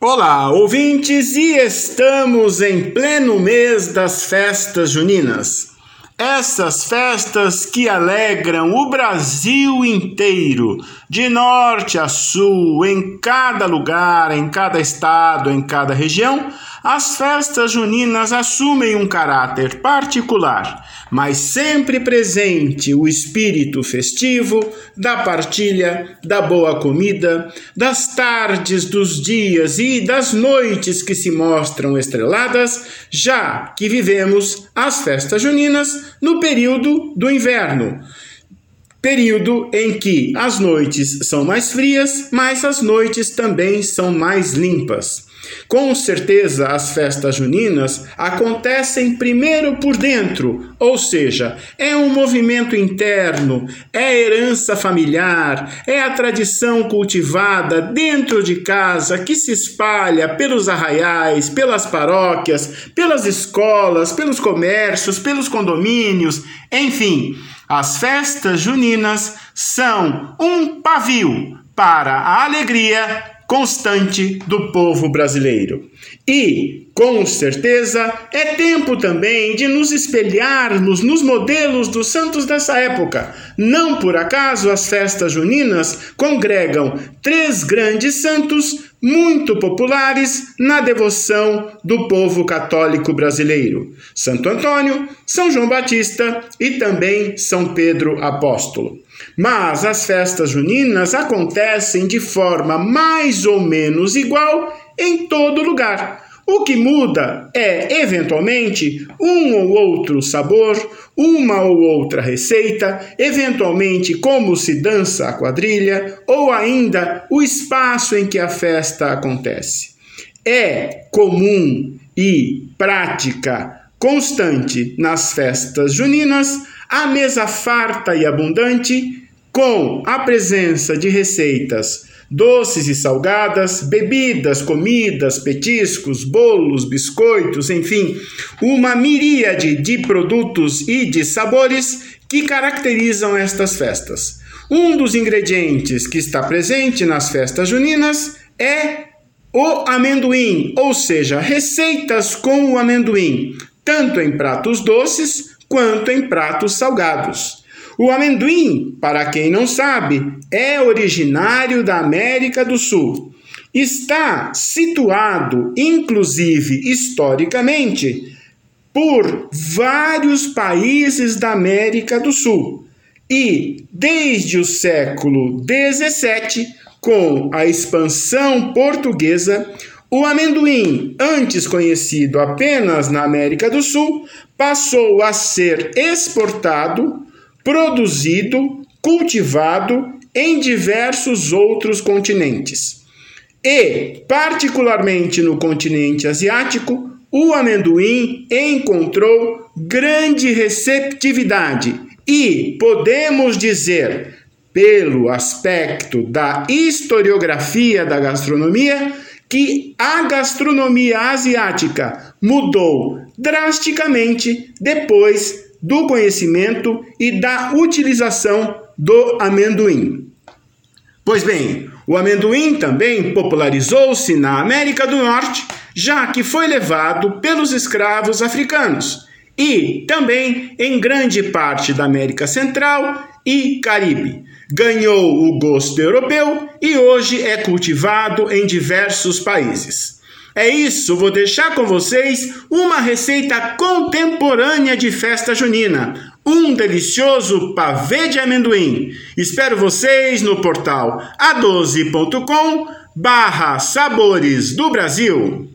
Olá, ouvintes, e estamos em pleno mês das festas juninas. Essas festas que alegram o Brasil inteiro, de norte a sul, em cada lugar, em cada estado, em cada região, as festas juninas assumem um caráter particular, mas sempre presente o espírito festivo da partilha, da boa comida, das tardes, dos dias e das noites que se mostram estreladas, já que vivemos as festas juninas no período do inverno período em que as noites são mais frias, mas as noites também são mais limpas. Com certeza, as festas juninas acontecem primeiro por dentro, ou seja, é um movimento interno, é herança familiar, é a tradição cultivada dentro de casa que se espalha pelos arraiais, pelas paróquias, pelas escolas, pelos comércios, pelos condomínios, enfim. As festas juninas são um pavio para a alegria constante do povo brasileiro. E, com certeza, é tempo também de nos espelharmos nos modelos dos santos dessa época. Não por acaso as festas juninas congregam três grandes santos muito populares na devoção do povo católico brasileiro: Santo Antônio, São João Batista e também São Pedro Apóstolo. Mas as festas juninas acontecem de forma mais ou menos igual em todo lugar. O que muda é, eventualmente, um ou outro sabor, uma ou outra receita, eventualmente como se dança a quadrilha, ou ainda o espaço em que a festa acontece. É comum e prática constante nas festas juninas a mesa farta e abundante, com a presença de receitas doces e salgadas, bebidas, comidas, petiscos, bolos, biscoitos, enfim, uma miríade de produtos e de sabores que caracterizam estas festas. Um dos ingredientes que está presente nas festas juninas é o amendoim, ou seja, receitas com o amendoim, tanto em pratos doces quanto em pratos salgados. O amendoim, para quem não sabe, é originário da América do Sul. Está situado, inclusive historicamente, por vários países da América do Sul. E, desde o século XVII, com a expansão portuguesa, o amendoim, antes conhecido apenas na América do Sul, passou a ser exportado, produzido, cultivado em diversos outros continentes. E, particularmente no continente asiático, o amendoim encontrou grande receptividade e, podemos dizer, pelo aspecto da historiografia da gastronomia, que a gastronomia asiática mudou drasticamente depois do conhecimento e da utilização do amendoim. Pois bem, o amendoim também popularizou-se na América do Norte, já que foi levado pelos escravos africanos, e também em grande parte da América Central e Caribe. Ganhou o gosto europeu e hoje é cultivado em diversos países. É isso, vou deixar com vocês uma receita contemporânea de festa junina, um delicioso pavê de amendoim. Espero vocês no portal a12.com barra Sabores do Brasil.